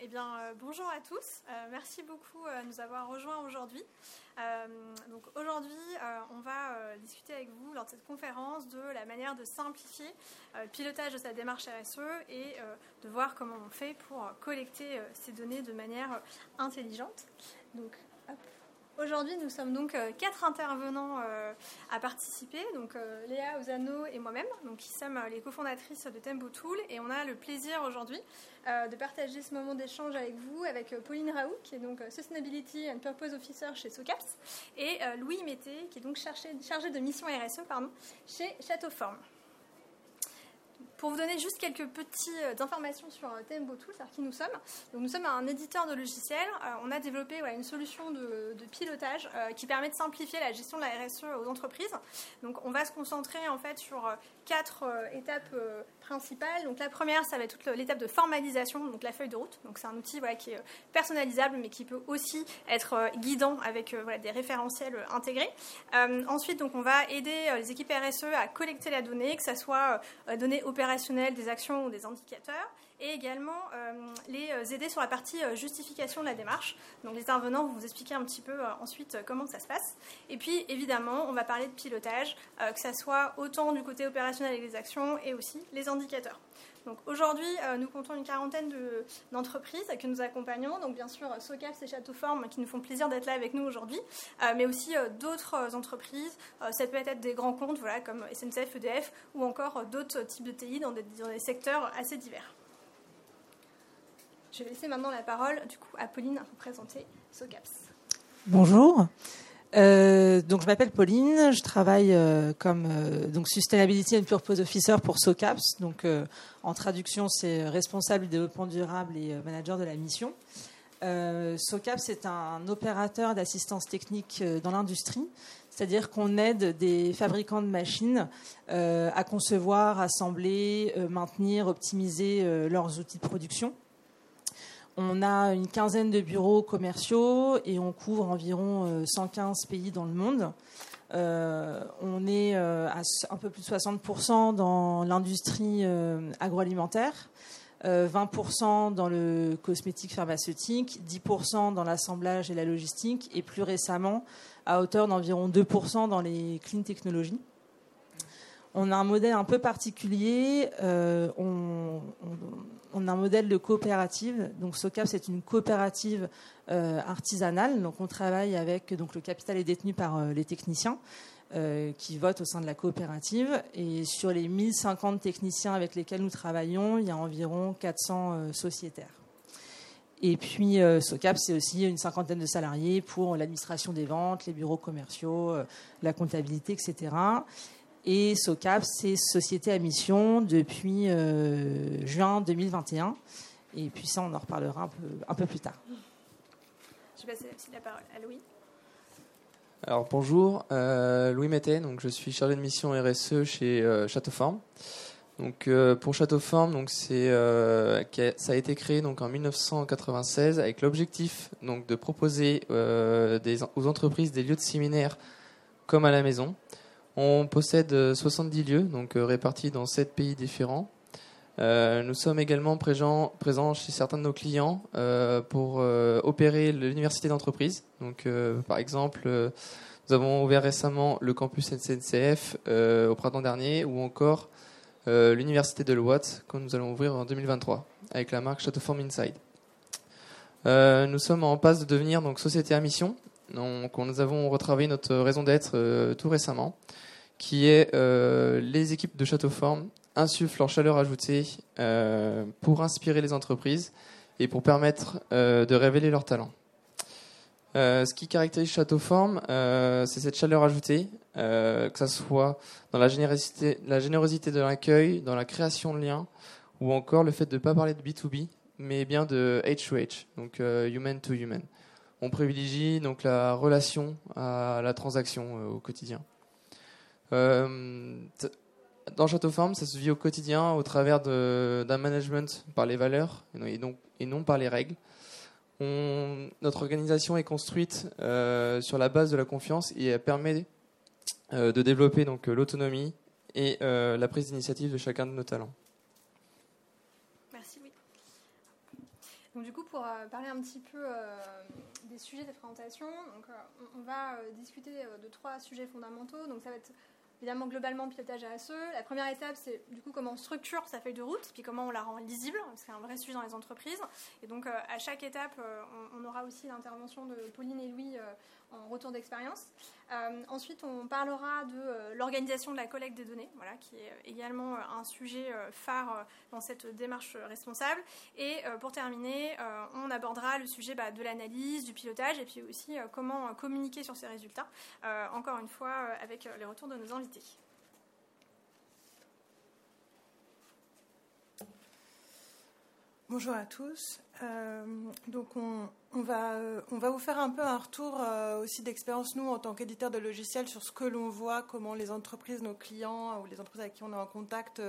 eh bien, euh, bonjour à tous. Euh, merci beaucoup euh, de nous avoir rejoints aujourd'hui. donc aujourd'hui, on va discuter avec vous lors de cette conférence de la manière de simplifier le pilotage de sa démarche RSE et de voir comment on fait pour collecter ces données de manière intelligente. Donc. Aujourd'hui, nous sommes donc euh, quatre intervenants euh, à participer, donc euh, Léa Ozano et moi-même, donc qui sommes les cofondatrices de Tempo Tool, et on a le plaisir aujourd'hui de partager ce moment d'échange avec vous, avec Pauline Raoult, qui est donc Sustainability and Purpose Officer chez SOCAPS, et Louis Mété, qui est donc chargé, de mission RSE pardon, chez Châteauforme. Pour vous donner juste quelques petites euh, informations sur euh, Tembo Tool, c'est-à-dire qui nous sommes. nous sommes un éditeur de logiciels. Euh, on a développé une solution de, pilotage qui permet de simplifier la gestion de la RSE aux entreprises. Donc, on va se concentrer en fait sur quatre étapes principales. Donc, la première, ça va être toute l'étape de formalisation, donc la feuille de route. Donc, c'est un outil qui est personnalisable, mais qui peut aussi être guidant avec des référentiels intégrés. ensuite, donc, on va aider les équipes RSE à collecter la donnée, que ce soit données opérationnelles des actions ou des indicateurs, et également euh, les euh, aider sur la partie euh, justification de la démarche. Donc les intervenants vont vous expliquer un petit peu ensuite comment ça se passe. Et puis évidemment, on va parler de pilotage, que ce soit autant du côté opérationnel avec les actions et aussi les indicateurs. Donc aujourd'hui, nous comptons une quarantaine d'entreprises que nous accompagnons. Donc bien sûr, Socaps et Châteauforme qui nous font plaisir d'être là avec nous aujourd'hui, mais aussi d'autres entreprises. ça peut être des grands comptes, voilà, comme SNCF, EDF, ou encore d'autres types de TI dans des secteurs assez divers. Je vais laisser maintenant la parole à Pauline pour présenter SOCAPS. Bonjour. Euh, donc je m'appelle Pauline, je travaille euh, comme euh, donc Sustainability and Purpose Officer pour SOCAPS. Donc en traduction, c'est responsable du développement durable et manager de la mission. SOCAPS est un opérateur d'assistance technique dans l'industrie, c'est-à-dire qu'on aide des fabricants de machines à concevoir, assembler, maintenir, optimiser leurs outils de production. On a une quinzaine de bureaux commerciaux et on couvre environ 115 euh, pays dans le monde. Euh, on est euh, à un peu plus de 60% dans l'industrie agroalimentaire, 20% dans le cosmétique pharmaceutique, 10% dans l'assemblage et la logistique et plus récemment à hauteur d'environ 2% dans les clean technologies. On a un modèle un peu particulier. on, on a un modèle de coopérative. Donc SOCAP, c'est une coopérative euh, artisanale. Donc on travaille avec, donc le capital est détenu par euh, les techniciens euh, qui votent au sein de la coopérative. Et sur les 1050 techniciens avec lesquels nous travaillons, il y a environ 400 sociétaires. Et puis SOCAP, c'est aussi une cinquantaine de salariés pour l'administration des ventes, les bureaux commerciaux, la comptabilité, etc. Et SOCAP, c'est Société à mission depuis euh, juin 2021. Et puis ça, on en reparlera un peu, un peu plus tard. Je vais passer la parole à Louis. Alors bonjour, euh, Louis Mété, donc je suis chargé de mission RSE chez euh, Châteauforme. Donc pour Châteauforme, donc c'est ça a été créé donc en 1996 avec l'objectif donc de proposer des, aux entreprises des lieux de séminaire comme à la maison. On possède 70 euh, lieux, donc euh, répartis dans 7 pays différents. Euh, nous sommes également présents, chez certains de nos clients pour opérer l'université d'entreprise. Donc, par exemple, nous avons ouvert récemment le campus SNCF au printemps dernier, ou encore l'université de Loite, que nous allons ouvrir en 2023 avec la marque Châteauform Inside. nous sommes en passe de devenir donc société à mission. Donc, nous avons retravaillé notre raison d'être tout récemment qui est euh, les équipes de Châteauforme insufflent leur chaleur ajoutée euh, pour inspirer les entreprises et pour permettre euh, de révéler leurs talents. ce qui caractérise Châteauforme, c'est cette chaleur ajoutée, que ce soit dans la générosité, la générosité de l'accueil, dans la création de liens, ou encore le fait de ne pas parler de B2B, mais bien de H2H, donc human to human. On privilégie donc la relation à la transaction au quotidien. Euh, dans Château Farm, ça se vit au quotidien au travers d'un management par les valeurs et non, par les règles. Notre organisation est construite euh, sur la base de la confiance et elle permet euh, de développer l'autonomie et la prise d'initiative de chacun de nos talents. Merci, oui. Donc du coup, pour parler un petit peu des sujets des présentations, donc, on, va discuter de trois sujets fondamentaux. Donc ça va être évidemment globalement pilotage RSE. La première étape, c'est du coup comment on structure sa feuille de route, puis comment on la rend lisible, c'est un vrai sujet dans les entreprises. Et donc à chaque étape, on, aura aussi l'intervention de Pauline et Louis en retour d'expérience. Euh, ensuite, on parlera de euh, l'organisation de la collecte des données, voilà, qui est également euh, un sujet phare dans cette démarche responsable. Et pour terminer, on abordera le sujet bah, de l'analyse, du pilotage, et puis aussi comment communiquer sur ces résultats, encore une fois avec les retours de nos invités. Bonjour à tous. Euh, donc on, va, euh, on va vous faire un peu un retour euh, aussi d'expérience, nous, en tant qu'éditeur de logiciels, sur ce que l'on voit, comment les entreprises, nos clients ou les entreprises avec qui on est en contact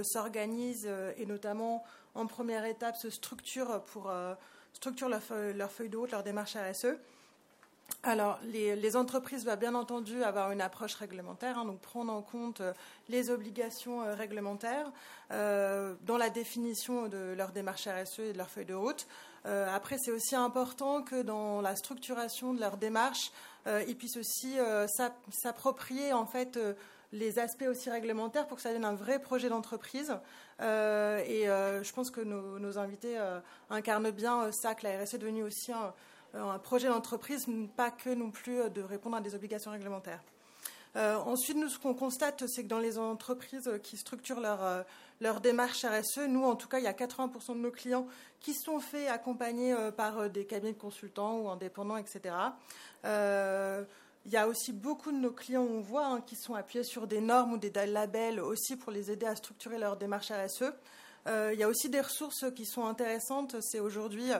s'organisent et notamment en première étape se structurent pour structurer leur, leur, feuille de route, leur démarche RSE. Alors, les, entreprises doivent bien entendu avoir une approche réglementaire, hein, donc prendre en compte euh, les obligations euh, réglementaires euh, dans la définition de leur démarche RSE et de leur feuille de route. après, c'est aussi important que dans la structuration de leur démarche, ils puissent aussi s'approprier en fait les aspects aussi réglementaires pour que ça devienne un vrai projet d'entreprise. et je pense que nos, invités incarnent bien ça, que la RSE est devenue aussi un un projet d'entreprise, pas que non plus euh, de répondre à des obligations réglementaires. Euh, ensuite, nous, ce qu'on constate, c'est que dans les entreprises qui structurent leur, démarche RSE, nous, en tout cas, il y a 80% de nos clients qui sont faits accompagner par des cabinets de consultants ou indépendants, etc. il y a aussi beaucoup de nos clients, on voit, hein, qui sont appuyés sur des normes ou des labels aussi pour les aider à structurer leur démarche RSE. il y a aussi des ressources qui sont intéressantes. C'est aujourd'hui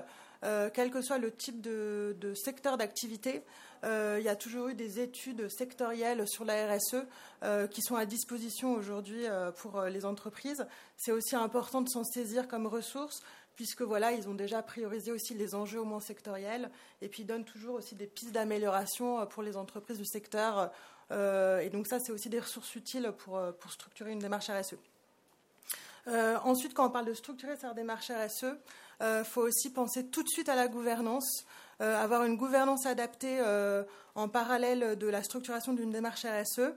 euh, quel que soit le type de, secteur d'activité. Euh, il y a toujours eu des études sectorielles sur la RSE euh, qui sont à disposition aujourd'hui pour les entreprises. C'est aussi important de s'en saisir comme ressource puisque voilà, ils ont déjà priorisé aussi les enjeux au moins sectoriels et puis donnent toujours aussi des pistes d'amélioration pour les entreprises du secteur. et donc ça, c'est aussi des ressources utiles pour, structurer une démarche RSE. ensuite, quand on parle de structurer sa démarche RSE, euh, faut aussi penser tout de suite à la gouvernance, euh, avoir une gouvernance adaptée euh, en parallèle de la structuration d'une démarche RSE.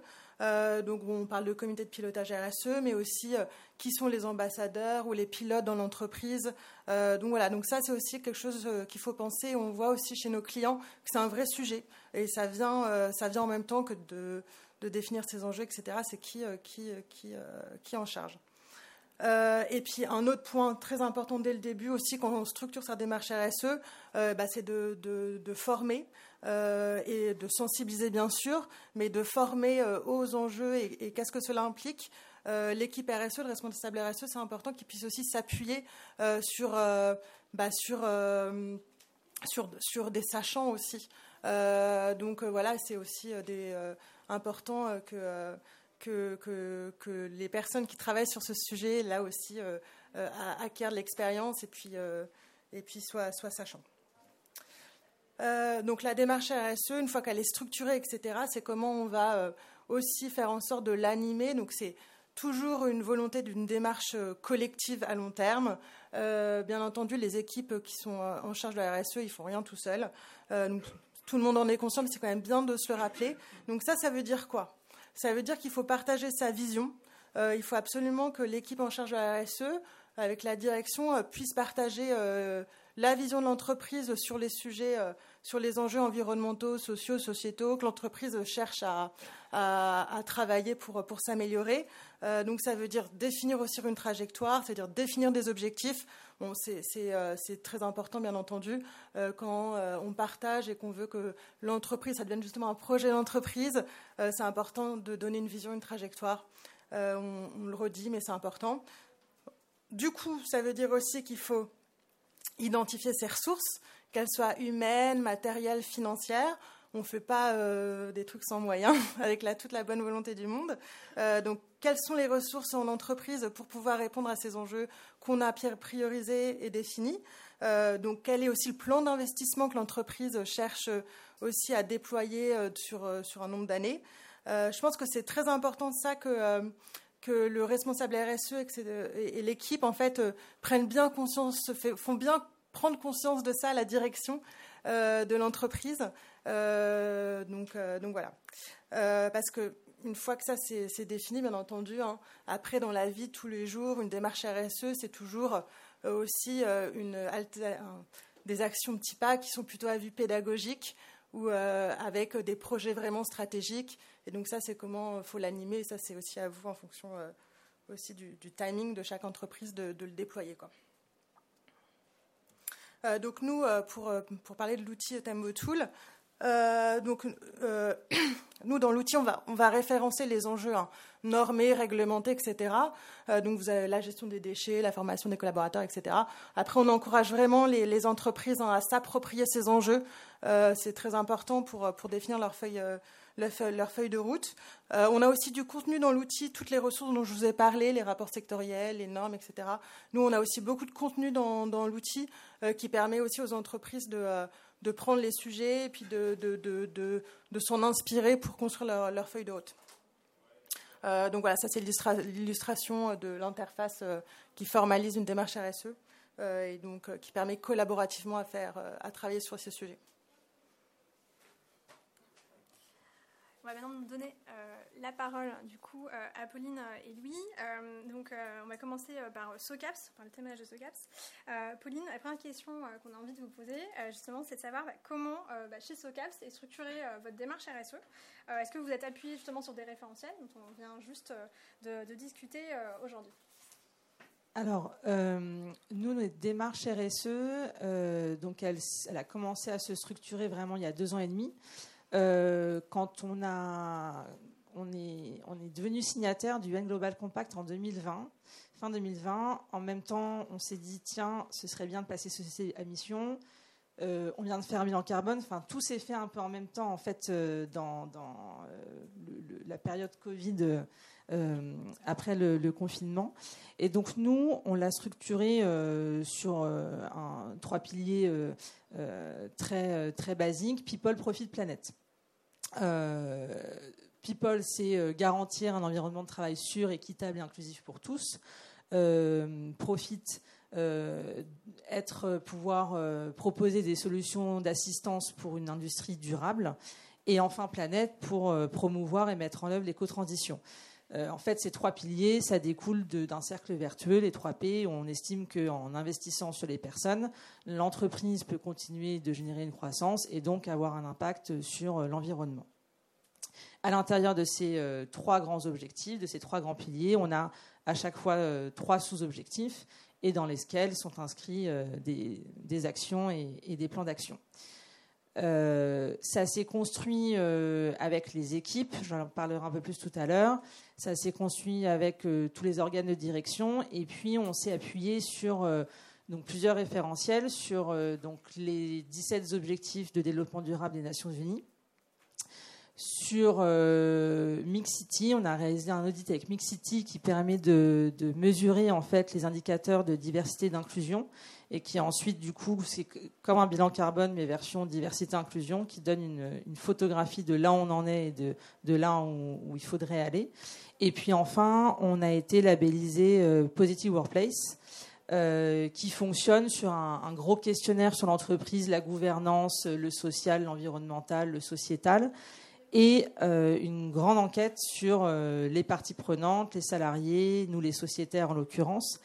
donc on parle de comité de pilotage RSE, mais aussi qui sont les ambassadeurs ou les pilotes dans l'entreprise. donc voilà, donc ça c'est aussi quelque chose qu'il faut penser. On voit aussi chez nos clients que c'est un vrai sujet et ça vient, ça vient en même temps que de, de définir ces enjeux, etc. C'est qui, qui, qui, qui en charge. Euh, et puis un autre point très important dès le début aussi quand on structure sa démarche RSE, euh, bah, c'est de, former euh, et de sensibiliser bien sûr, mais de former aux enjeux et, qu'est-ce que cela implique. L'équipe RSE, le responsable RSE, c'est important qu'il puisse aussi s'appuyer sur, bah, sur, sur, des sachants aussi. donc voilà, c'est aussi important que que, les personnes qui travaillent sur ce sujet, là aussi, euh, euh, acquièrent l'expérience et puis, euh, et puis soient, soient sachants. donc la démarche RSE, une fois qu'elle est structurée, etc., c'est comment on va aussi faire en sorte de l'animer. Donc c'est toujours une volonté d'une démarche collective à long terme. bien entendu, les équipes qui sont en charge de la RSE, ils font rien tout seuls. tout le monde en est conscient, mais c'est quand même bien de se le rappeler. Donc ça, ça veut dire quoi? Ça veut dire qu'il faut partager sa vision. Euh, il faut absolument que l'équipe en charge de la RSE, avec la direction, euh, puisse partager euh, la vision de l'entreprise sur les sujets, sur les enjeux environnementaux, sociaux, sociétaux, que l'entreprise cherche à, travailler pour, pour s'améliorer. donc ça veut dire définir aussi une trajectoire, c'est-à-dire définir des objectifs. Bon, c'est très important, bien entendu, quand on partage et qu'on veut que l'entreprise, ça devienne justement un projet d'entreprise, c'est important de donner une vision, une trajectoire. on, le redit, mais c'est important. Du coup, ça veut dire aussi qu'il faut identifier ses ressources, qu'elles soient humaines, matérielles, financières. On ne fait pas euh, des trucs sans moyens, avec toute la bonne volonté du monde. Euh, donc, quelles sont les ressources en entreprise pour pouvoir répondre à ces enjeux qu'on a priorisés et définis? Euh, Donc, quel est aussi le plan d'investissement que l'entreprise cherche aussi à déployer sur, sur un nombre d'années? Je pense que c'est très important ça que que le responsable RSE et, l'équipe en fait prennent bien conscience, font bien prendre conscience de ça, la direction de l'entreprise. donc, donc voilà. parce que une fois que ça c'est défini, bien entendu, hein, après dans la vie tous les jours, une démarche RSE, c'est toujours aussi des actions petits pas qui sont plutôt à vue pédagogique ou avec des projets vraiment stratégiques. Et donc ça, c'est comment il faut l'animer. ça, c'est aussi à vous en fonction aussi du, timing de chaque entreprise de, le déployer. Euh, donc nous, euh, pour, euh, pour parler de l'outil Tembo Tool, donc, nous, dans l'outil, on va, on va référencer les enjeux hein, normés, réglementés, etc. donc, vous avez la gestion des déchets, la formation des collaborateurs, etc. Après, on encourage vraiment les, entreprises hein, à s'approprier ces enjeux. c'est très important pour, pour définir leur feuille leur feuille de route. Euh, on a aussi du contenu dans l'outil, toutes les ressources dont je vous ai parlé, les rapports sectoriels, les normes, etc. Nous, on a aussi beaucoup de contenu dans, l'outil euh, qui permet aussi aux entreprises de, euh, prendre les sujets et puis de, s'en inspirer pour construire leur, feuille de route. donc voilà, ça c'est l'illustration de l'interface qui formalise une démarche RSE et donc qui permet collaborativement à faire, à travailler sur ces sujets. On va maintenant donner euh, la parole du coup euh, à Pauline et Louis. Euh, donc on va commencer par SOCAPS, par le témoignage de SOCAPS. Pauline, la première question qu'on a envie de vous poser, justement, c'est de savoir bah, comment bah, chez SOCAPS est structurée votre démarche RSE. Est-ce que vous êtes appuyé justement sur des référentiels dont on vient juste de, discuter aujourd'hui? Alors, nous, notre démarche RSE, donc elle, a commencé à se structurer vraiment il y a deux ans et demi. Euh, quand on, a, est, devenu signataire du UN Global Compact en 2020, fin 2020. En même temps, on s'est dit, tiens, ce serait bien de passer société à mission. Euh, on vient de faire un bilan carbone. Enfin, tout s'est fait un peu en même temps, en fait, euh, dans, la période Covid après le, confinement. Et donc, nous, on l'a structuré sur trois piliers très, très basiques people, profit, planète. Euh, people, c'est euh, garantir un environnement de travail sûr, équitable et inclusif pour tous. Euh, profit, être, pouvoir proposer des solutions d'assistance pour une industrie durable. Et enfin, planète, pour promouvoir et mettre en œuvre l'éco-transition. En fait, ces trois piliers, ça découle d'un cercle vertueux, les trois P. On estime qu'en investissant sur les personnes, l'entreprise peut continuer de générer une croissance et donc avoir un impact sur l'environnement à l'intérieur de ces euh, trois grands objectifs, de ces trois grands piliers, on a à chaque fois euh, trois sous-objectifs et dans lesquels sont inscrits euh, des, actions et, des plans d'action. Ça s'est construit avec les équipes, j'en parlerai un peu plus tout à l'heure. Ça s'est construit avec tous les organes de direction. Et puis on s'est appuyé sur plusieurs référentiels sur donc les 17 objectifs de développement durable des Nations Unies. Sur euh, Mixity, on a réalisé un audit avec Mixity qui permet de, mesurer en fait les indicateurs de diversité et d'inclusion et qui ensuite du coup c'est comme un bilan carbone mais version diversité inclusion qui donne une, photographie de là où on en est et de, là où, il faudrait aller. Et puis enfin, on a été labellisé euh, Positive Workplace. Euh, qui fonctionne sur un, gros questionnaire sur l'entreprise, la gouvernance, le social, l'environnemental, le sociétal, et euh, une grande enquête sur les parties prenantes, les salariés, nous les sociétaires en l'occurrence,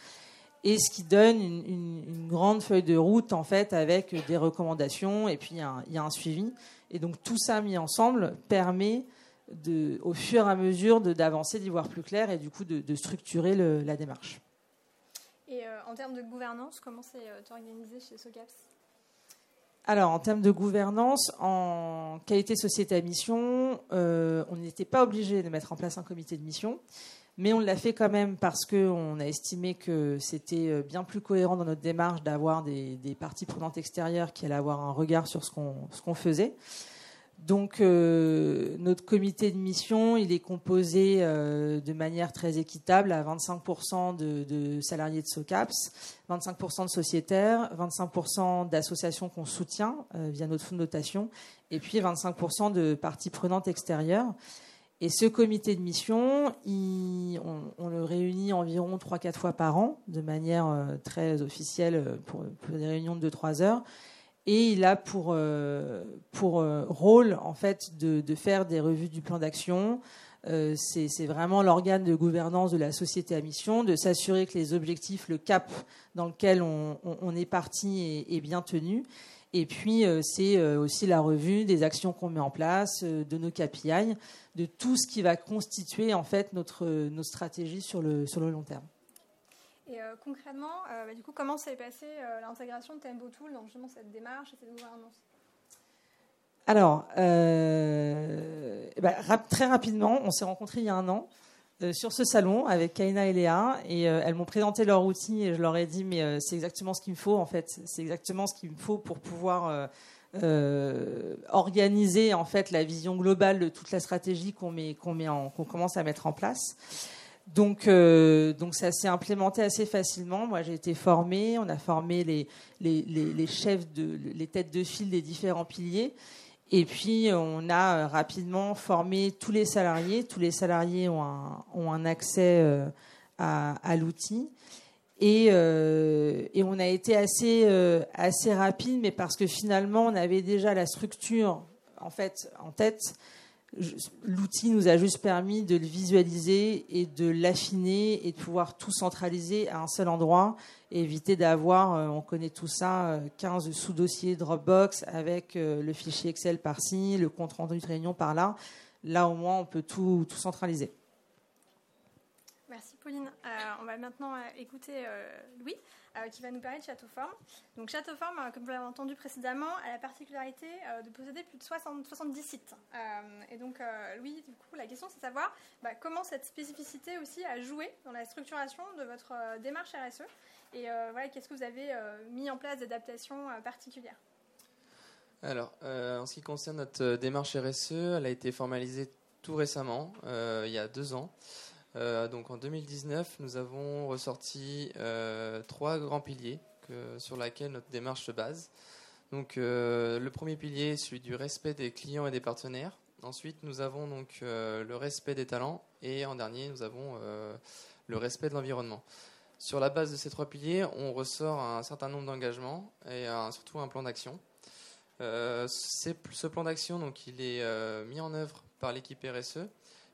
et ce qui donne une, grande feuille de route en fait avec des recommandations et puis il y, a un suivi. Et donc tout ça mis ensemble permet de, au fur et à mesure d'avancer, d'y voir plus clair et du coup de, structurer la démarche. Et euh, en termes de gouvernance, comment c'est organisé chez Socaps? Alors, en termes de gouvernance, en qualité société à mission, euh, on n'était pas obligé de mettre en place un comité de mission, mais on l'a fait quand même parce qu'on a estimé que c'était euh, bien plus cohérent dans notre démarche d'avoir des, parties prenantes extérieures qui allaient avoir un regard sur ce qu'on faisait. Donc euh, notre comité de mission, il est composé euh, de manière très équitable à 25% de, salariés de SOCAPS, 25% de sociétaires, 25% d'associations qu'on soutient via notre fonds de notation, et puis 25% de parties prenantes extérieures. Et ce comité de mission, on, le réunit environ 3-4 fois par an, de manière euh, très officielle pour, des réunions de 2-3 heures. Et il a pour, euh, pour euh, rôle, en fait, de, faire des revues du plan d'action. C'est vraiment l'organe de gouvernance de la société à mission, de s'assurer que les objectifs, le cap dans lequel on, est parti est bien tenu. Et puis, euh, c'est euh, aussi la revue des actions qu'on met en place, euh, de nos KPI, de tout ce qui va constituer en fait notre, notre stratégie sur le, sur le long terme. Et concrètement, bah, du coup, comment s'est passée l'intégration de Tempo Tool dans justement cette démarche et cette gouvernance? Alors, bah, très rapidement, on s'est rencontrés il y a un an. Euh, sur ce salon avec Kaina et Léa et euh, elles m'ont présenté leur outil et je leur ai dit mais euh, c'est exactement ce qu'il me faut en fait. C'est exactement ce qu'il me faut pour pouvoir organiser en fait la vision globale de toute la stratégie qu'on met qu'on commence à mettre en place. Donc donc ça s'est implémenté assez facilement. Moi j'ai été formée. On a formé les, les chefs de les têtes de file des différents piliers et puis, on a euh, rapidement formé tous les salariés. Tous les salariés ont un, ont un accès euh, à, à l'outil. Et, euh, et, on a été assez, assez rapide, mais parce que finalement, on avait déjà la structure en, fait, en tête. L'outil nous a juste permis de le visualiser et de l'affiner et de pouvoir tout centraliser à un seul endroit et éviter d'avoir, euh, on connaît tout ça, 15 euh, sous-dossiers Dropbox avec euh, le fichier Excel par-ci, le compte rendu de réunion par-là. Là, au moins, on peut tout, tout centraliser. Pauline. on va maintenant écouter Louis qui va nous parler de Châteauforme. Donc Châteauforme, comme vous l'avez entendu précédemment, a la particularité de posséder plus de 60, 70 sites. et donc Louis, du coup, la question c'est de savoir bah, comment cette spécificité aussi a joué dans la structuration de votre démarche RSE et euh, voilà, qu'est-ce que vous avez euh, mis en place d'adaptation euh, particulière Alors, en ce qui concerne notre démarche RSE, elle a été formalisée tout récemment, il y a deux ans. Donc en 2019, nous avons ressorti trois grands piliers sur lesquels notre démarche se base. Donc le premier pilier, celui du respect des clients et des partenaires. Ensuite, nous avons donc le respect des talents et en dernier, nous avons le respect de l'environnement. Sur la base de ces trois piliers, on ressort un certain nombre d'engagements et surtout un plan d'action. Euh, ce plan d'action, donc, il est euh, mis en œuvre par l'équipe RSE,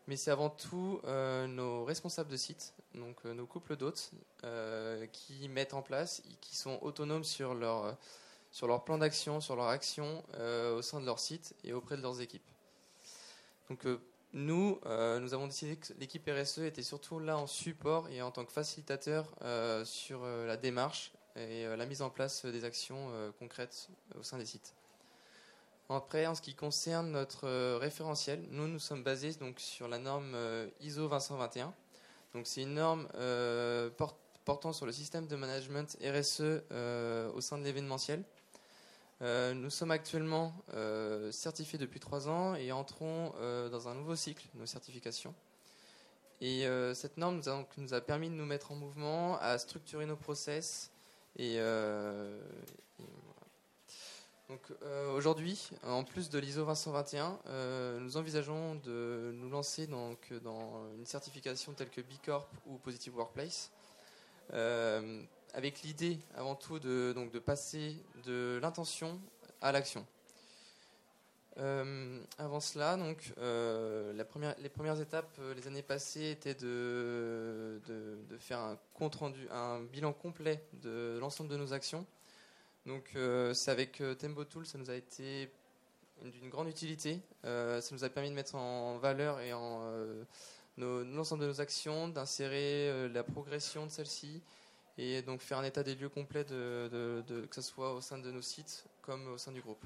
mais c'est avant tout euh, nos responsables de site, donc nos couples d'hôtes, qui mettent en place, qui sont autonomes sur leur, sur leur plan d'action, sur leur action au sein de leur site et auprès de leurs équipes. Donc nous, euh, nous avons décidé que l'équipe RSE était surtout là en support et en tant que facilitateur euh, sur euh, la démarche et la mise en place des actions concrètes au sein des sites. Après, en ce qui concerne notre référentiel, nous nous sommes basés donc sur la norme ISO 2121. Donc c'est une norme portant sur le système de management RSE au sein de l'événementiel. Euh, nous sommes actuellement euh, certifiés depuis trois ans et entrons euh, dans un nouveau cycle, nos certifications. Et cette norme nous a, nous a, permis de nous mettre en mouvement, à structurer nos process. Et, donc aujourd'hui, en plus de l'ISO 2121, nous envisageons de nous lancer dans une certification telle que B Corp ou Positive Workplace avec l'idée avant tout de, donc, de passer de l'intention à l'action. Euh, avant cela, euh, les premières étapes euh, les années passées étaient de, de, faire un compte rendu, un bilan complet de l'ensemble de nos actions. Donc, c'est avec Tembo Tool, ça nous a été d'une grande utilité. ça nous a permis de mettre en valeur et en l'ensemble de nos actions, d'insérer la progression de celles-ci et donc faire un état des lieux complet, de, que ce soit au sein de nos sites comme au sein du groupe.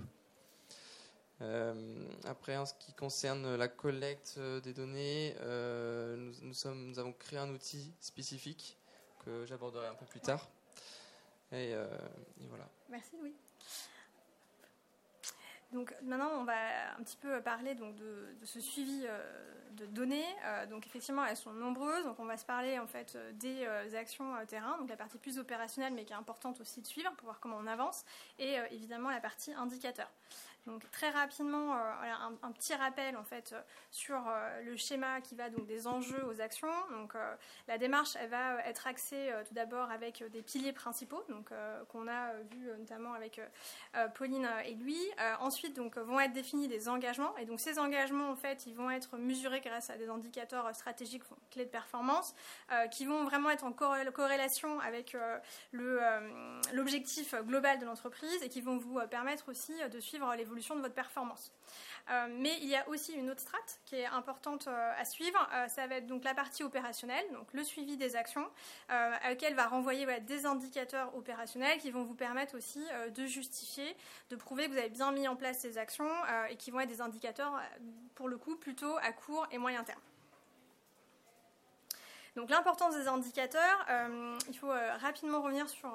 Euh, après, en ce qui concerne la collecte des données, euh, nous, avons créé un outil spécifique que j'aborderai un peu plus tard. Euh, et, voilà. Merci Louis. Donc maintenant, on va un petit peu parler donc, de, ce suivi de données. donc effectivement, elles sont nombreuses. Donc on va se parler en fait des actions terrain, donc la partie plus opérationnelle, mais qui est importante aussi de suivre pour voir comment on avance, et évidemment la partie indicateur. Donc très rapidement, euh, un, petit rappel en fait euh, sur euh, le schéma qui va donc des enjeux aux actions. Donc la démarche, va être axée tout d'abord avec des piliers principaux, donc qu'on a vu notamment avec Pauline et lui. ensuite, donc vont être définis des engagements, et donc ces engagements en fait, ils vont être mesurés grâce à des indicateurs stratégiques clés de performance, qui vont vraiment être en corrélation avec l'objectif global de l'entreprise et qui vont vous permettre aussi de suivre de votre performance. Euh, mais il y a aussi une autre strate qui est importante euh, à suivre. Euh, ça va être donc la partie opérationnelle, donc le suivi des actions, à laquelle va renvoyer des indicateurs opérationnels qui vont vous permettre aussi de justifier, de prouver que vous avez bien mis en place ces actions et qui vont être des indicateurs, pour le coup, plutôt à court et moyen terme. Donc l'importance des indicateurs, il faut rapidement revenir sur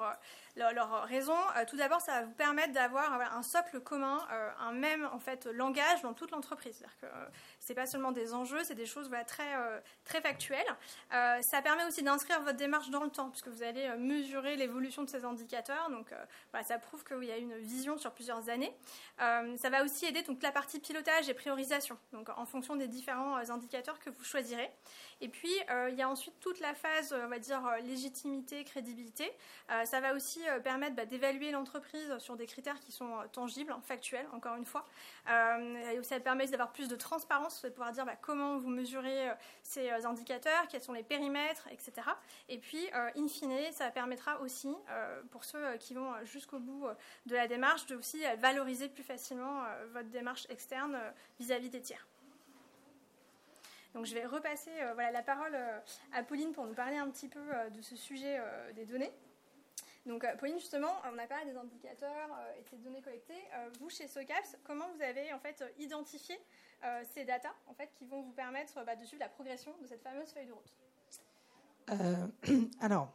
leur, raison. Euh, tout d'abord, ça va vous permettre d'avoir un socle commun, euh, un même en fait langage dans toute l'entreprise. Euh, c'est pas seulement des enjeux, c'est des choses très très factuelles. ça permet aussi d'inscrire votre démarche dans le temps, puisque vous allez mesurer l'évolution de ces indicateurs. Donc ça prouve qu'il y a une vision sur plusieurs années. ça va aussi aider donc la partie pilotage et priorisation, donc en fonction des différents indicateurs que vous choisirez. Et puis il y a ensuite toute la phase, on va dire légitimité, crédibilité. ça va aussi euh, permettre bah, d'évaluer l'entreprise sur des critères qui sont euh, tangibles, factuels, encore une fois. Euh, ça permet d'avoir plus de transparence, de pouvoir dire bah, comment vous mesurez ces indicateurs, quels sont les périmètres, etc. Et puis, in fine, ça permettra aussi, pour ceux qui vont jusqu'au bout de la démarche, de aussi valoriser plus facilement votre démarche externe vis-à-vis des tiers. Donc je vais repasser la parole à Pauline pour nous parler un petit peu de ce sujet des données. Donc, euh, Pauline, justement, on a parlé des indicateurs euh, et des données collectées. Euh, vous, chez SOCAPS, comment vous avez en fait identifié ces datas en fait, qui vont vous permettre bah, de suivre la progression de cette fameuse feuille de route? Alors,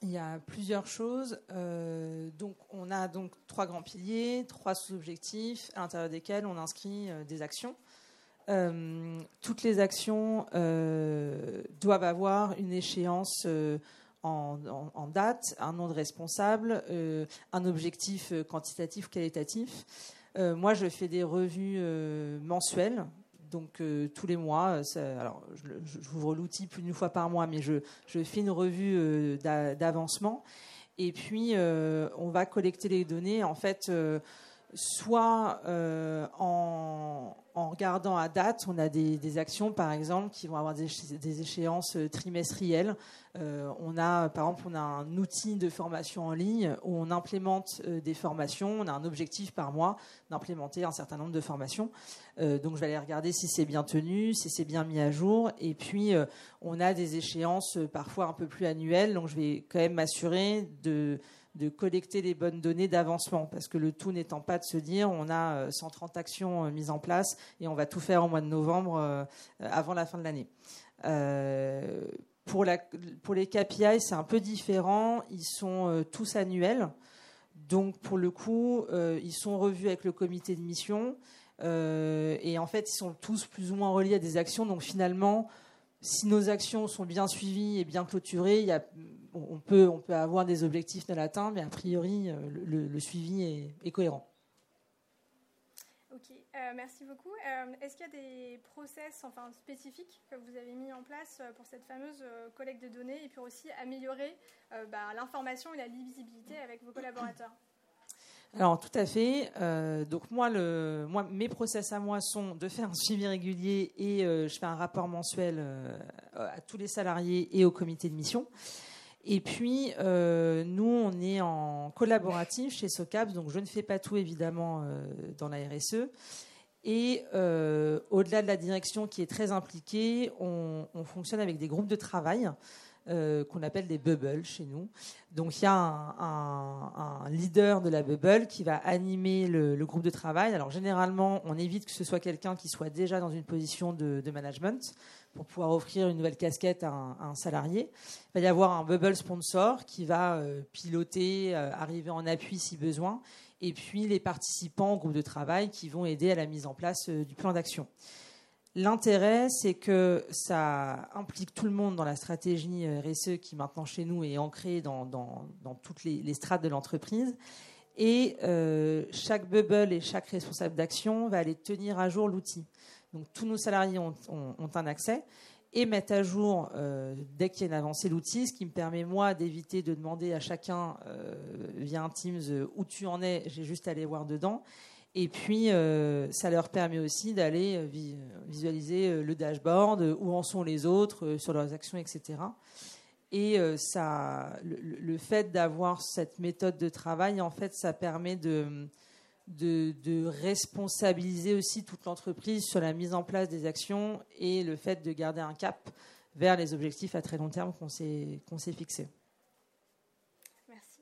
il y a plusieurs choses. donc, on a donc trois grands piliers, trois sous-objectifs, à l'intérieur desquels on inscrit des actions. toutes les actions doivent avoir une échéance en, date, un nom de responsable, euh, un objectif euh, quantitatif, qualitatif. Euh, moi, je fais des revues mensuelles, donc tous les mois. alors, j'ouvre l'outil plus d'une fois par mois, mais je, je fais une revue d'avancement. Et puis, on va collecter les données, en fait, soit en, en regardant à date, on a des, actions, par exemple, qui vont avoir des, échéances euh, trimestrielles. Euh, on a, par exemple, on a un outil de formation en ligne où on implémente euh, des formations. On a un objectif par mois d'implémenter un certain nombre de formations. donc, je vais aller regarder si c'est bien tenu, si c'est bien mis à jour. Et puis, on a des échéances parfois un peu plus annuelles. Donc, je vais quand même m'assurer de de collecter les bonnes données d'avancement, parce que le tout n'étant pas de se dire on a 130 euh, actions euh, mises en place et on va tout faire au mois de novembre euh, avant la fin de l'année. pour, pour les KPI, c'est un peu différent. Ils sont tous annuels. Donc, pour le coup, ils sont revus avec le comité de mission. et en fait, ils sont tous plus ou moins reliés à des actions. Donc, finalement, si nos actions sont bien suivies et bien clôturées, il y a on peut, on peut avoir des objectifs non atteints, mais a priori, euh, le, suivi est, cohérent. Ok, euh, merci beaucoup. Euh, est-ce qu'il y a des process enfin, spécifiques que vous avez mis en place pour cette fameuse collecte de données et pour aussi améliorer bah, l'information et la lisibilité avec vos collaborateurs? Alors tout à fait. donc moi, le, moi, mes process à moi sont de faire un suivi régulier et je fais un rapport mensuel à tous les salariés et au comité de mission. Et puis, euh, nous, on est en collaboratif chez SOCAPS, donc je ne fais pas tout évidemment euh, dans la RSE. Et euh, au-delà de la direction qui est très impliquée, on, fonctionne avec des groupes de travail qu'on appelle des bubbles chez nous. Donc il y a un, leader de la bubble qui va animer le, groupe de travail. Alors généralement, on évite que ce soit quelqu'un qui soit déjà dans une position de, de management pour pouvoir offrir une nouvelle casquette à un, salarié. Il va y avoir un bubble sponsor qui va euh, piloter, euh, arriver en appui si besoin. et puis les participants au groupe de travail qui vont aider à la mise en place du plan d'action. L'intérêt, c'est que ça implique tout le monde dans la stratégie RSE qui maintenant chez nous est ancrée dans, toutes les, strates de l'entreprise. Et euh, chaque bubble et chaque responsable d'action va aller tenir à jour l'outil. Donc tous nos salariés ont, un accès et mettent à jour euh, dès qu'il y a une avancée l'outil, ce qui me permet moi d'éviter de demander à chacun euh, via un Teams où tu en es, j'ai juste à aller voir dedans et puis, euh, ça leur permet aussi d'aller euh, visualiser euh, le dashboard, où en sont les autres sur leurs actions, etc. Et ça, le, fait d'avoir cette méthode de travail, en fait, ça permet de, de, responsabiliser aussi toute l'entreprise sur la mise en place des actions et le fait de garder un cap vers les objectifs à très long terme qu'on s'est fixés. Merci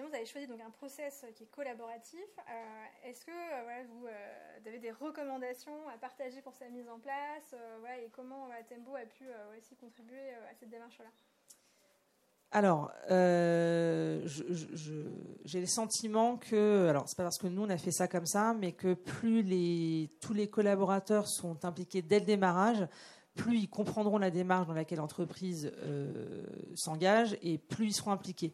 vous avez choisi donc un process qui est collaboratif. Euh, est-ce que euh, vous, euh, avez des recommandations à partager pour sa mise en place Et comment Tembo a pu aussi contribuer à cette démarche-là? Alors, j'ai le sentiment que, alors c'est pas parce que nous on a fait ça comme ça, mais que plus tous les collaborateurs sont impliqués dès le démarrage, plus ils comprendront la démarche dans laquelle l'entreprise s'engage et plus ils seront impliqués.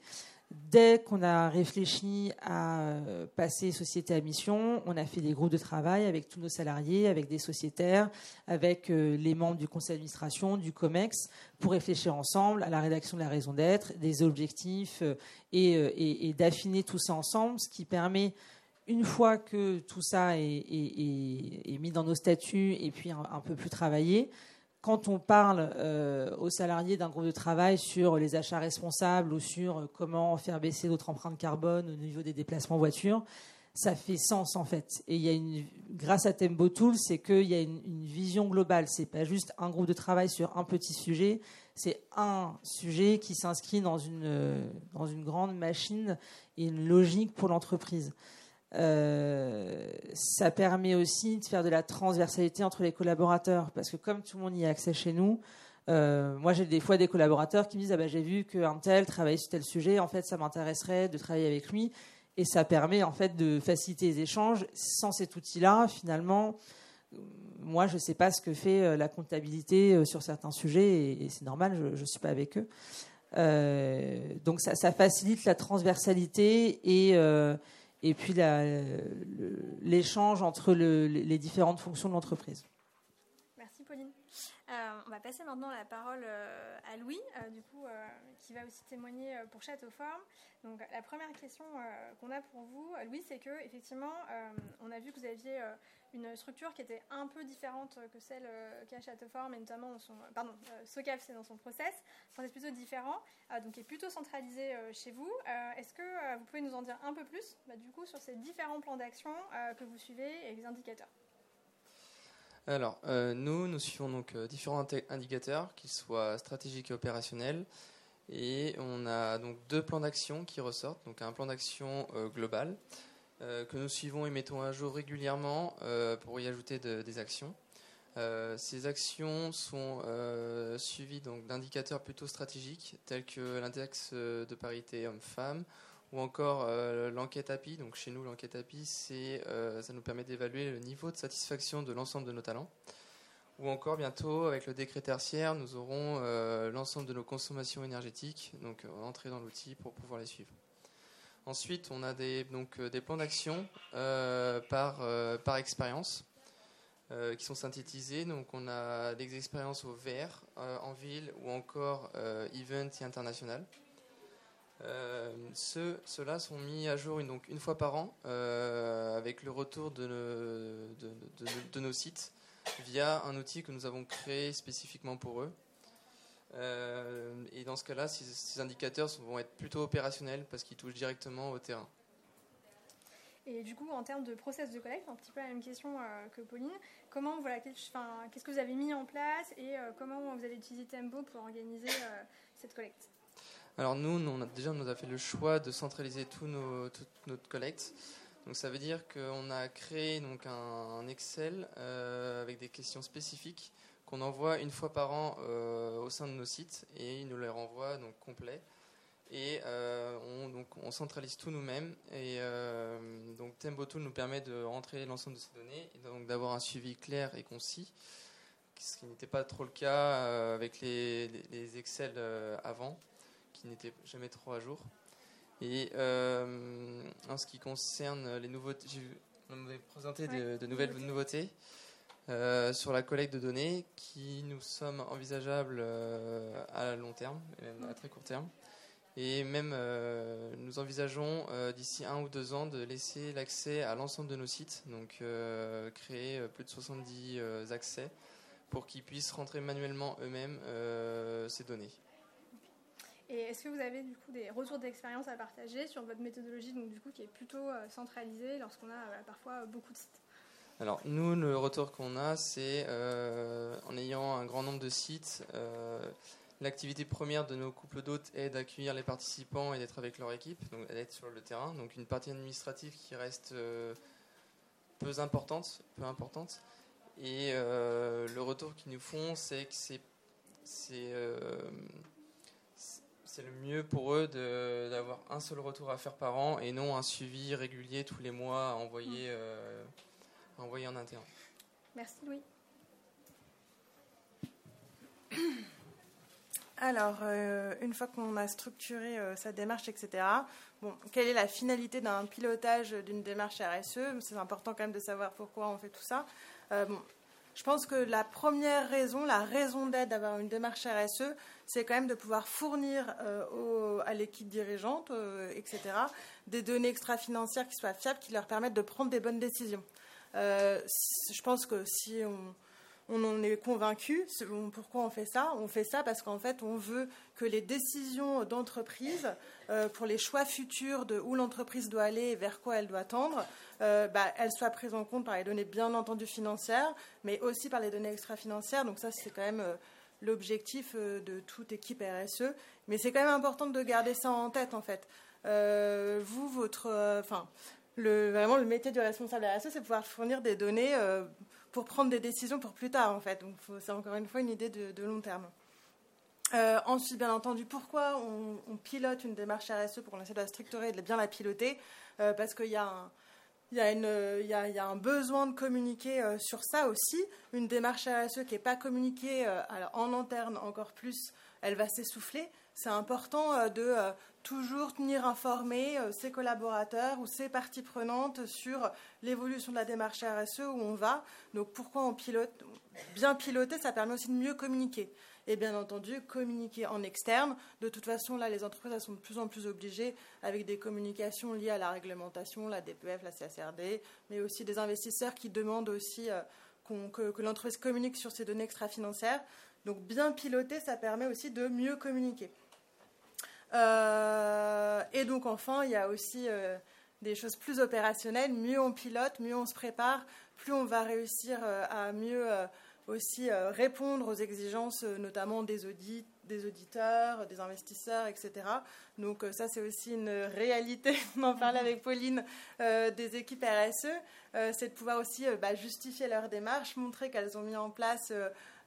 Dès qu'on a réfléchi à euh, passer société à mission, on a fait des groupes de travail avec tous nos salariés, avec des sociétaires, avec euh, les membres du conseil d'administration, du COMEX, pour réfléchir ensemble à la rédaction de la raison d'être, des objectifs euh, et, d'affiner tout ça ensemble, ce qui permet une fois que tout ça est, mis dans nos statuts et puis un peu plus travaillé, quand on parle euh, aux salariés d'un groupe de travail sur les achats responsables ou sur comment faire baisser notre empreinte carbone au niveau des déplacements voitures, ça fait sens en fait. Et il y grâce à Tembo Tool, c'est qu'il y a une, vision globale. C'est pas juste un groupe de travail sur un petit sujet. C'est un sujet qui s'inscrit dans une, dans une grande machine et une logique pour l'entreprise. Euh, ça permet aussi de faire de la transversalité entre les collaborateurs, parce que comme tout le monde y a accès chez nous, euh, moi j'ai des fois des collaborateurs qui me disent ah ben, j'ai vu qu'un tel travaille sur tel sujet, en fait ça m'intéresserait de travailler avec lui, et ça permet en fait de faciliter les échanges. Sans cet outil-là, finalement, moi je ne sais pas ce que fait euh, la comptabilité sur certains sujets, et, c'est normal, je ne suis pas avec eux. donc ça, ça, facilite la transversalité et et puis l'échange entre les différentes fonctions de l'entreprise. Euh, on va passer maintenant la parole euh, à Louis, euh, du coup, qui va aussi témoigner pour Château Forme. Donc, la première question qu'on a pour vous, Louis, c'est que effectivement, on a vu que vous aviez une structure qui était un peu différente que celle qu'a Château Forme, et notamment son, pardon, SOCAF, c'est dans son process, process plutôt différent, donc qui est plutôt centralisé chez vous. Est-ce que vous pouvez nous en dire un peu plus, bah, du coup, sur ces différents plans d'action que vous suivez et les indicateurs? Alors, euh, nous, nous suivons donc euh, différents indicateurs, qu'ils soient stratégiques et opérationnels. Et on a donc deux plans d'action qui ressortent. Donc un plan d'action euh, global que nous suivons et mettons à jour régulièrement pour y ajouter des actions. ces actions sont suivies d'indicateurs plutôt stratégiques tels que l'index de parité homme-femme, ou encore euh, l'enquête API. Donc chez nous, l'enquête API, c'est, euh, ça nous permet d'évaluer le niveau de satisfaction de l'ensemble de nos talents. Ou encore bientôt, avec le décret tertiaire, nous aurons euh, l'ensemble de nos consommations énergétiques, donc entrer dans l'outil pour pouvoir les suivre. Ensuite, on a des, donc, des plans d'action par, par expérience qui sont synthétisés. Donc, on a des expériences au VR, en ville ou encore event et international. Euh, Ceux-là sont mis à jour une, donc, une fois par an euh, avec le retour de, nos sites via un outil que nous avons créé spécifiquement pour eux. Euh, et dans ce cas-là, ces, indicateurs vont être plutôt opérationnels parce qu'ils touchent directement au terrain. Et du coup, en termes de process de collecte, un petit peu la même question que Pauline. Comment, voilà, qu'est-ce que vous avez mis en place et comment vous avez utilisé Tembo pour organiser cette collecte? Alors nous, on a, déjà, on a fait le choix de centraliser tout nos, toute notre collecte. Donc ça veut dire qu'on a créé donc un, Excel euh, avec des questions spécifiques qu'on envoie une fois par an euh, au sein de nos sites et ils nous les renvoient donc complets. Et on, donc, on centralise tout nous-mêmes. Et donc Tembotool nous permet de rentrer l'ensemble de ces données et donc d'avoir un suivi clair et concis, ce qui n'était pas trop le cas avec les, les Excel avant, qui n'étaient jamais trop à jour. Et en ce qui concerne les nouveautés, on m'avait présenté de, nouvelles nouveautés. Euh, sur la collecte de données qui nous sommes envisageables euh, à long terme, et même à très court terme. Et même euh, nous envisageons d'ici un ou deux ans de laisser l'accès à l'ensemble de nos sites, donc créer plus de 70 accès pour qu'ils puissent rentrer manuellement eux-mêmes ces données. Et est-ce que vous avez du coup des retours d'expérience à partager sur votre méthodologie, donc du coup qui est plutôt centralisée lorsqu'on a parfois beaucoup de sites? Alors nous, le retour qu'on a, c'est euh, en ayant un grand nombre de sites, euh, l'activité première de nos couples d'hôtes est d'accueillir les participants et d'être avec leur équipe, donc d'être sur le terrain. Donc une partie administrative qui reste euh, peu importante, peu importante. Et le retour qu'ils nous font, c'est que c'est c'est le mieux pour eux d'avoir un seul retour à faire par an et non un suivi régulier tous les mois à envoyer. Mmh envoyer en interne. Merci Louis. Alors, euh, une fois qu'on a structuré euh, sa démarche, etc., bon, quelle est la finalité d'un pilotage d'une démarche RSE C'est important quand même de savoir pourquoi on fait tout ça. Euh, bon, je pense que la première raison, la raison d'être d'avoir une démarche RSE, c'est quand même de pouvoir fournir à l'équipe dirigeante, etc., des données extra-financières qui soient fiables, qui leur permettent de prendre des bonnes décisions. Euh, je pense que si on, on en est convaincu. Pourquoi on fait ça On fait ça parce qu'en fait, on veut que les décisions d'entreprise euh, pour les choix futurs de où l'entreprise doit aller et vers quoi elle doit tendre, euh, bah, elles soient prises en compte par les données bien entendu financières, mais aussi par les données extra-financières. Donc ça, c'est quand même l'objectif de toute équipe RSE. Mais c'est quand même important de garder ça en tête, en fait. vous, votre, enfin, le, vraiment le métier du responsable RSE, c'est pouvoir fournir des données euh, pour prendre des décisions pour plus tard, en fait. Donc, c'est encore une fois une idée de, long terme. Euh, ensuite, bien entendu, pourquoi on, pilote une démarche RSE pour qu'on essaie de la structurer et de bien la piloter? Euh, Parce qu'il y a un. Besoin de communiquer sur ça aussi. Une démarche RSE qui n'est pas communiquée en interne encore plus, elle va s'essouffler. C'est important de toujours tenir informé euh, ses collaborateurs ou ses parties prenantes sur l'évolution de la démarche RSE où on va. Donc pourquoi on pilote Bien piloter, ça permet aussi de mieux communiquer. Et bien entendu, communiquer en externe. De toute façon, là, les entreprises sont de plus en plus obligées avec des communications liées à la réglementation, la DPF, la CSRD, mais aussi des investisseurs qui demandent aussi euh, que, que l'entreprise communique sur ses données extra-financières. Donc bien piloter, ça permet aussi de mieux communiquer. Euh, et donc enfin, il y a aussi euh, des choses plus opérationnelles. Mieux on pilote, mieux on se prépare, plus on va réussir euh, à mieux aussi répondre aux exigences, notamment des audits, des auditeurs, des investisseurs, etc. Donc ça, c'est aussi une réalité. On en parlait avec Pauline des équipes RSE, c'est de pouvoir aussi bah, justifier leur démarche, montrer qu'elles ont mis en place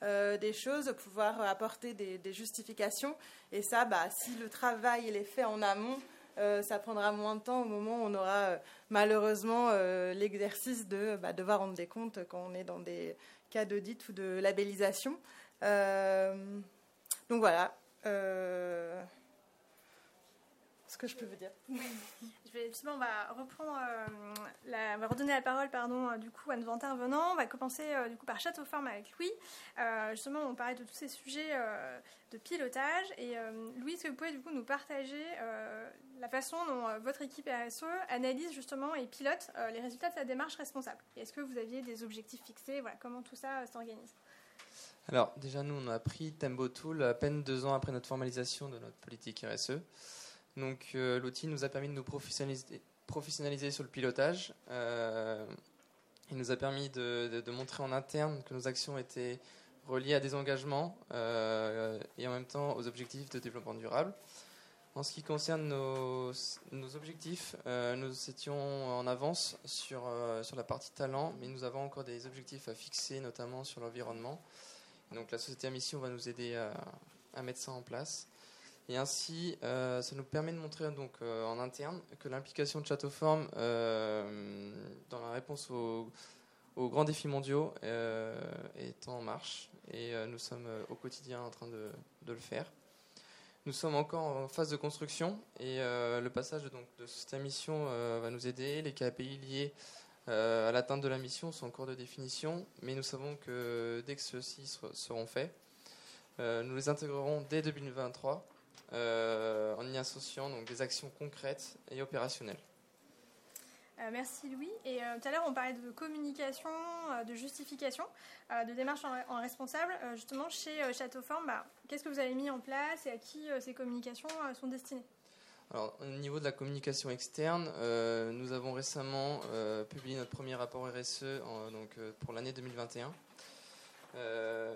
euh, des choses, pouvoir apporter des, justifications. Et ça, bah, si le travail est fait en amont, euh, ça prendra moins de temps au moment où on aura euh, malheureusement l'exercice de bah, devoir rendre des comptes quand on est dans des cas d'audit ou de labellisation. donc voilà que je peux vous dire. Je vais, justement, on va reprendre, euh, la, on va redonner la parole, pardon, euh, du coup, à nos intervenants. On va commencer euh, du coup par Château Forme avec Louis. justement, on parlait de tous ces sujets de pilotage. Et Louis, est-ce que vous pouvez du coup nous partager la façon dont votre équipe RSE analyse justement et pilote les résultats de sa démarche responsable? Est-ce que vous aviez des objectifs fixés? Voilà, comment tout ça s'organise? Alors déjà nous on a pris Tembo Tool à peine deux ans après notre formalisation de notre politique RSE. Donc euh, l'outil nous a permis de nous professionnaliser, sur le pilotage. Euh, il nous a permis de, montrer en interne que nos actions étaient reliées à des engagements euh, et en même temps aux objectifs de développement durable. En ce qui concerne nos, objectifs, nous étions en avance sur, la partie talent, mais nous avons encore des objectifs à fixer, notamment sur l'environnement. Donc la société à mission va nous aider à mettre ça en place. Et ainsi, ça nous permet de montrer donc en interne que l'implication de Châteauforme dans la réponse aux, grands défis mondiaux est en marche et nous sommes au quotidien en train de, le faire. Nous sommes encore en phase de construction et le passage de cette mission va nous aider. Les KPI liés euh, à l'atteinte de la mission sont en cours de définition, mais nous savons que dès que ceux-ci seront faits, euh, nous les intégrerons dès 2023 euh, en y associant donc, des actions concrètes et opérationnelles. merci Louis. Et tout à l'heure, on parlait de communication, de justification, de démarche en, responsable. justement, chez Châteauforme, bah, qu'est-ce que vous avez mis en place et à qui ces communications sont destinées? Alors, au niveau de la communication externe, euh, nous avons récemment euh, publié notre premier rapport RSE donc, euh, pour l'année 2021.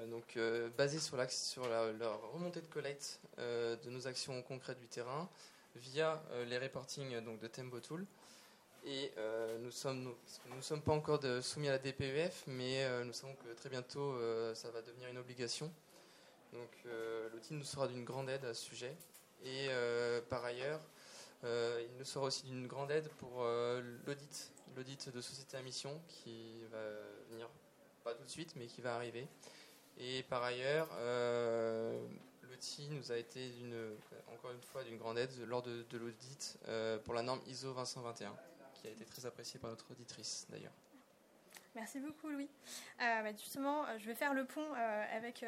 Donc, basé sur, sur la, remontée de collecte de nos actions concrètes du terrain via les reportings donc, de Tembo Tool. Et nous sommes, nous, sommes pas encore soumis à la DPEF, mais nous savons que très bientôt ça va devenir une obligation. Donc l'outil nous sera d'une grande aide à ce sujet. Et euh, par ailleurs, euh, il nous sera aussi d'une grande aide pour euh, l'audit, l'audit de société à mission qui va venir, pas tout de suite, mais qui va arriver. Et par ailleurs, l'outil nous a été encore une fois d'une grande aide lors de, l'audit pour la norme ISO 2121, qui a été très appréciée par notre auditrice d'ailleurs. Merci beaucoup, Louis. Euh, bah, justement, euh, je vais faire le pont euh, avec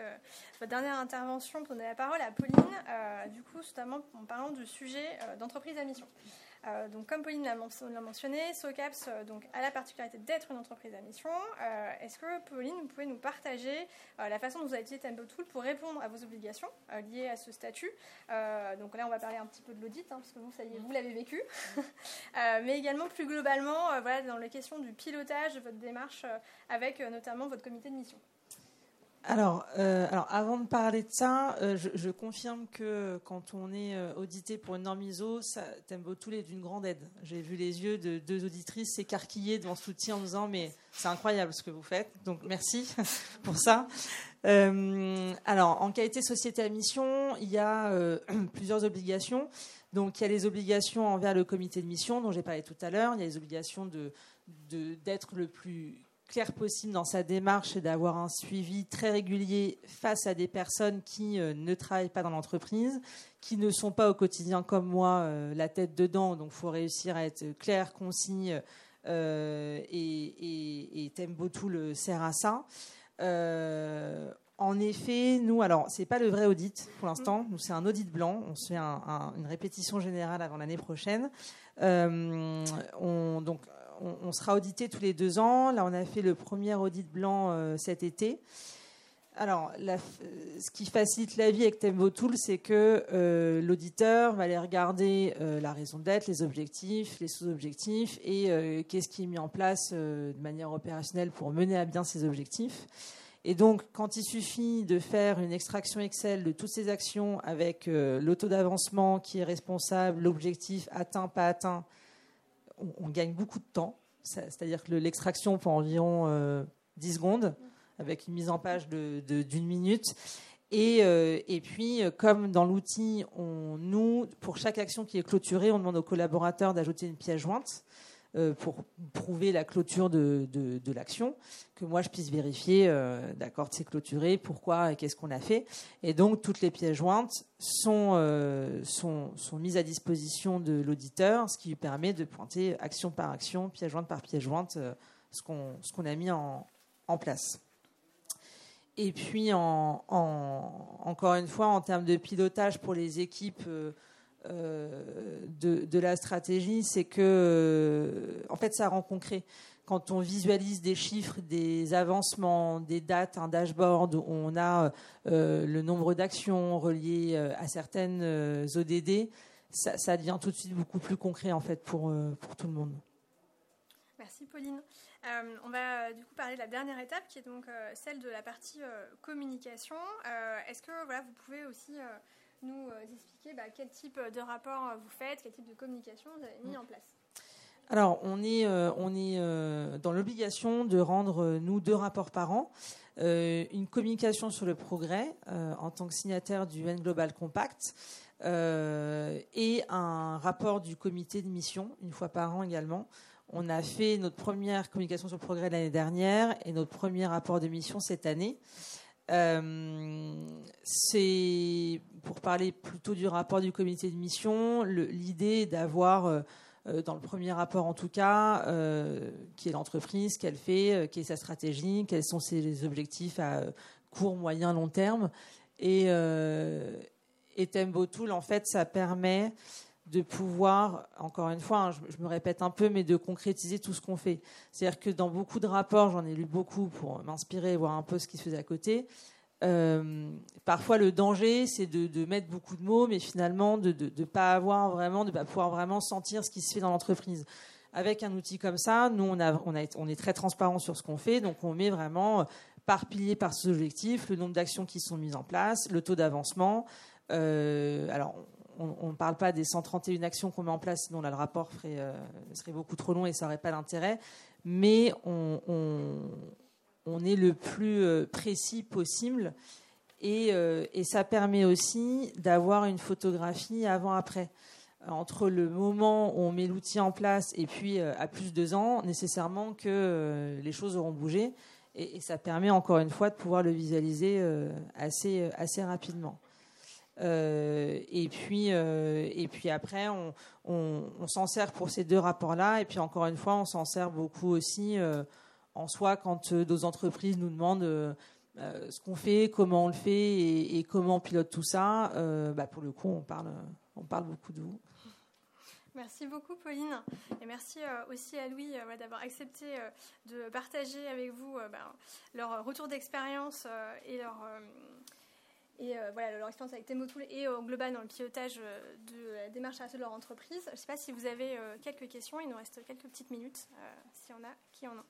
votre dernière intervention pour donner la parole à Pauline, du coup, notamment en parlant du sujet d'entreprise à mission. Euh, donc, comme Pauline l'a mentionné, SOCAPS euh, a la particularité d'être une entreprise à mission. Euh, est-ce que, Pauline, vous pouvez nous partager la façon dont vous avez utilisé Tempo Tool pour répondre à vos obligations liées à ce statut? Donc là, on va parler un petit peu de l'audit, hein, parce que vous, ça vous l'avez vécu. mais également, plus globalement, voilà, dans les questions du pilotage de votre démarche avec notamment votre comité de mission. Alors, euh, alors, avant de parler de ça, euh, je, confirme que quand on est euh, audité pour une norme ISO, ça, Tembo Tool est d'une grande aide. J'ai vu les yeux de deux auditrices s'écarquiller devant ce outil en disant mais c'est incroyable ce que vous faites. Donc merci pour ça. alors, en qualité société à mission, il y a plusieurs obligations. Donc, il y a les obligations envers le comité de mission dont j'ai parlé tout à l'heure. Il y a les obligations de d'être le plus clair possible dans sa démarche et d'avoir un suivi très régulier face à des personnes qui euh, ne travaillent pas dans l'entreprise, qui ne sont pas au quotidien comme moi euh, la tête dedans. Donc, il faut réussir à être clair, concis euh, et, et, Tembo le sert à ça. en effet, nous, alors, c'est pas le vrai audit pour l'instant. Nous, c'est un audit blanc. On se fait une répétition générale avant l'année prochaine. on, donc, on, sera audité tous les deux ans. Là, on a fait le premier audit blanc euh, cet été. Alors, ce qui facilite la vie avec Tembo Tool, c'est que euh, l'auditeur va aller regarder euh, la raison d'être, les objectifs, les sous-objectifs et qu'est-ce qui est mis en place de manière opérationnelle pour mener à bien ces objectifs. Et donc, quand il suffit de faire une extraction Excel de toutes ces actions avec le taux d'avancement qui est responsable, l'objectif atteint, pas atteint, on, gagne beaucoup de temps. C'est-à-dire que l'extraction prend environ 10 euh, secondes, avec une mise en page d'une de, minute. Et, euh, et, puis, comme dans l'outil, nous, pour chaque action qui est clôturée, on demande aux collaborateurs d'ajouter une pièce jointe. Euh, pour prouver la clôture de, l'action, que moi je puisse vérifier, euh, d'accord, c'est clôturé, pourquoi et qu'est-ce qu'on a fait. Et donc toutes les pièces jointes sont, euh, sont, sont, mises à disposition de l'auditeur, ce qui lui permet de pointer action par action, pièce jointe par pièce jointe, ce qu'on ce qu'on a mis en, en place. Et puis, en, encore une fois, en termes de pilotage pour les équipes euh, de, la stratégie, c'est que, euh, en fait, ça rend concret. Quand on visualise des chiffres, des avancements, des dates, un dashboard, où on a euh, le nombre d'actions reliées à certaines ODD, ça, devient tout de suite beaucoup plus concret en fait pour, pour tout le monde. Merci Pauline. on va du coup parler de la dernière étape qui est donc celle de la partie communication. Est-ce que voilà, vous pouvez aussi nous euh, expliquer bah, quel type de rapport euh, vous faites, quel type de communication vous avez mis mm. en place alors, on est, euh, on est dans l'obligation de rendre, nous, deux rapports par an. une communication sur le progrès en tant que signataire du UN Global Compact, et un rapport du comité de mission, une fois par an également. On a fait notre première communication sur le progrès l'année dernière et notre premier rapport de mission cette année. C'est pour parler plutôt du rapport du comité de mission, l'idée d'avoir euh, dans le premier rapport en tout cas, euh, qui est l'entreprise, qu'elle fait, euh, quelle est sa stratégie, quels sont ses objectifs à court, moyen, long terme. Et, et Tembo Tool, en fait, ça permet de pouvoir, encore une fois, hein, je, me répète un peu, mais de concrétiser tout ce qu'on fait. C'est-à-dire que dans beaucoup de rapports, j'en ai lu beaucoup pour m'inspirer voir un peu ce qui se faisait à côté. Euh, parfois, le danger, c'est de, mettre beaucoup de mots, mais finalement de ne pas avoir vraiment, de pouvoir vraiment sentir ce qui se fait dans l'entreprise. Avec un outil comme ça, nous, on, est très transparent sur ce qu'on fait, donc on met vraiment euh, par pilier, par ses objectifs, le nombre d'actions qui sont mises en place, le taux d'avancement. Euh, alors, on ne parle pas des 131 actions qu'on met en place, sinon le rapport serait beaucoup trop long et ça n'aurait pas d'intérêt. Mais on, est le plus euh, précis possible. Euh, et, ça permet aussi d'avoir une photographie avant-après. Entre le moment où on met l'outil en place et puis euh, à plus de deux ans, nécessairement que les choses auront bougé. Et, ça permet encore une fois de pouvoir le visualiser assez rapidement. Et, puis, et puis après, on, s'en sert pour ces deux rapports-là. Et puis encore une fois, on s'en sert beaucoup aussi en soi, quand euh, nos entreprises nous demandent euh, euh, ce qu'on fait, comment on le fait et, comment on pilote tout ça, bah, pour le coup, on parle, on parle beaucoup de vous. Merci beaucoup, Pauline. Et merci aussi à Louis d'avoir accepté de partager avec vous bah, leur retour d'expérience et leur. Et voilà, leur expérience avec Temotool et au global dans le pilotage de la démarche à de leur entreprise. Je ne sais pas si vous avez quelques questions, il nous reste quelques petites minutes, s'il y en a qui en ont.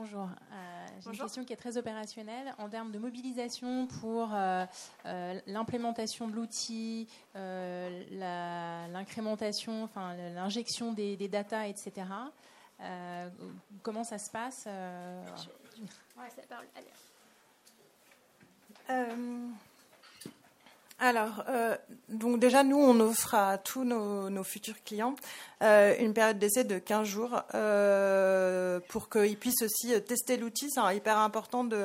Bonjour. Euh, j'ai une question qui est très opérationnelle en termes de mobilisation pour euh, euh, l'implémentation de l'outil, l'incrémentation, enfin l'injection des, des data, etc. comment ça se passe ouais, la parole. Allez. Alors, euh, donc déjà, nous, on offre à tous nos, futurs clients euh, une période d'essai de 15 jours euh, pour qu'ils puissent aussi tester l'outil. C'est hyper important de,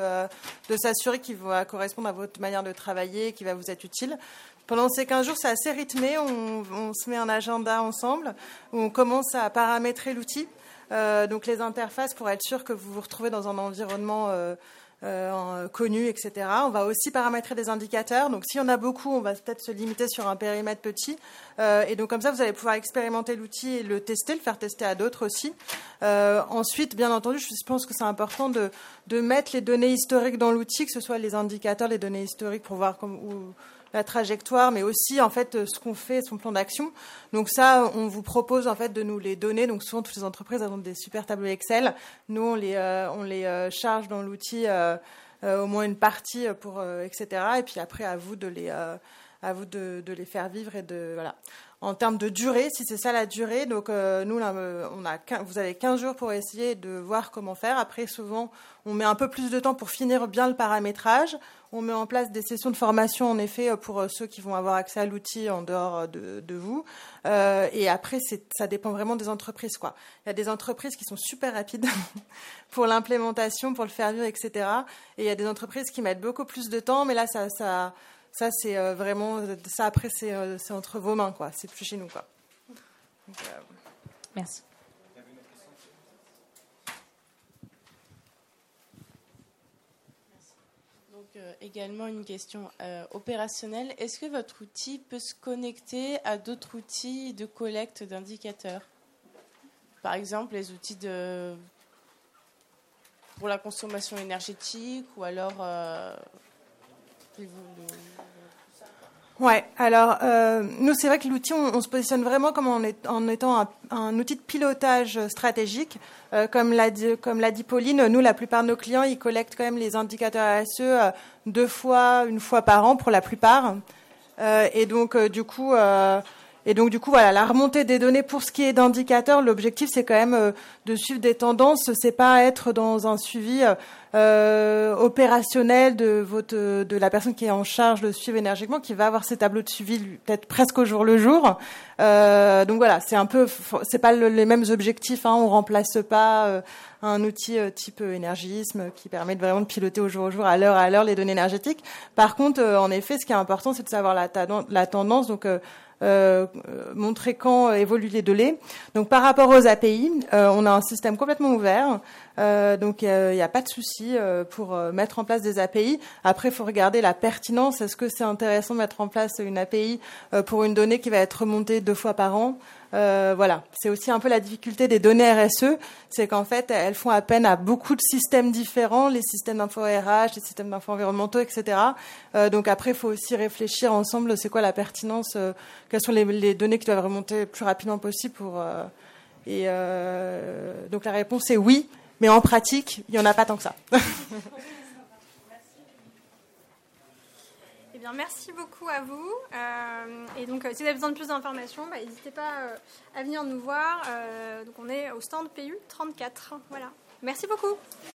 s'assurer qu'il va correspondre à votre manière de travailler, qu'il va vous être utile. Pendant ces 15 jours, c'est assez rythmé. On, on, se met un agenda ensemble où on commence à paramétrer l'outil. Donc les interfaces pour être sûr que vous vous retrouvez dans un environnement euh, connus, etc. On va aussi paramétrer des indicateurs. Donc, si on a beaucoup, on va peut-être se limiter sur un périmètre petit. Euh, et donc, comme ça, vous allez pouvoir expérimenter l'outil et le tester, le faire tester à d'autres aussi. Euh, ensuite, bien entendu, je pense que c'est important de, mettre les données historiques dans l'outil, que ce soit les indicateurs, les données historiques pour voir où, la trajectoire, mais aussi en fait ce qu'on fait, son plan d'action. Donc ça, on vous propose en fait de nous les donner. Donc souvent toutes les entreprises ont des super tableaux Excel. Nous on les euh, on les euh, charge dans l'outil euh, au moins une partie pour etc. Et puis après à vous de les à vous de, de, les faire vivre et de voilà. En termes de durée, si c'est ça la durée, donc nous là, on a vous avez 15 jours pour essayer de voir comment faire. Après souvent on met un peu plus de temps pour finir bien le paramétrage. On met en place des sessions de formation, en effet, euh, pour euh, ceux qui vont avoir accès à l'outil en dehors euh, de, vous. et après, ça dépend vraiment des entreprises. Quoi. Il y a des entreprises qui sont super rapides pour l'implémentation, pour le faire vivre, etc. Et il y a des entreprises qui mettent beaucoup plus de temps, mais là, ça, ça, ça c'est vraiment... Ça, après, c'est entre vos mains. quoi. C'est plus chez nous. Quoi. Merci. Euh, également une question euh, opérationnelle. Est-ce que votre outil peut se connecter à d'autres outils de collecte d'indicateurs? Par exemple, les outils de pour la consommation énergétique ou alors euh, Ouais, alors euh, nous c'est vrai que l'outil on, se positionne vraiment comme en, en étant un, outil de pilotage stratégique. Euh, comme l'a dit, Pauline, nous la plupart de nos clients ils collectent quand même les indicateurs ASE euh, deux fois, une fois par an pour la plupart. et donc du coup et donc du coup voilà la remontée des données pour ce qui est d'indicateurs, l'objectif c'est quand même de suivre des tendances, c'est pas être dans un suivi euh, opérationnel de votre de la personne qui est en charge de suivre énergiquement, qui va avoir ses tableaux de suivi peut-être presque au jour le jour. Euh, donc voilà, c'est un peu c'est pas les mêmes objectifs, hein, on remplace pas un outil type énergisme qui permet de vraiment de piloter au jour au jour, à l'heure à l'heure les données énergétiques. Par contre, en effet, ce qui est important, c'est de savoir la, la tendance. Donc euh, montrer quand évoluent les données. Donc par rapport aux API, euh, on a un système complètement ouvert. Euh, donc il n'y a, pas de souci pour mettre en place des API. Après, il faut regarder la pertinence. Est-ce que c'est intéressant de mettre en place une API pour une donnée qui va être remontée deux fois par an? Euh, voilà, c'est aussi un peu la difficulté des données RSE, c'est qu'en fait, elles font appel à beaucoup de systèmes différents, les systèmes d'info RH, les systèmes d'info environnementaux, etc. Euh, donc après, il faut aussi réfléchir ensemble, c'est quoi la pertinence, euh, quelles sont les, données qui doivent remonter le plus rapidement possible pour. et donc la réponse est oui, mais en pratique, il n'y en a pas tant que ça. merci beaucoup à vous. Euh, et donc, euh, si vous avez besoin de plus d'informations, bah, n'hésitez pas euh, à venir nous voir. donc, on est au stand PU 34. Voilà. Merci beaucoup.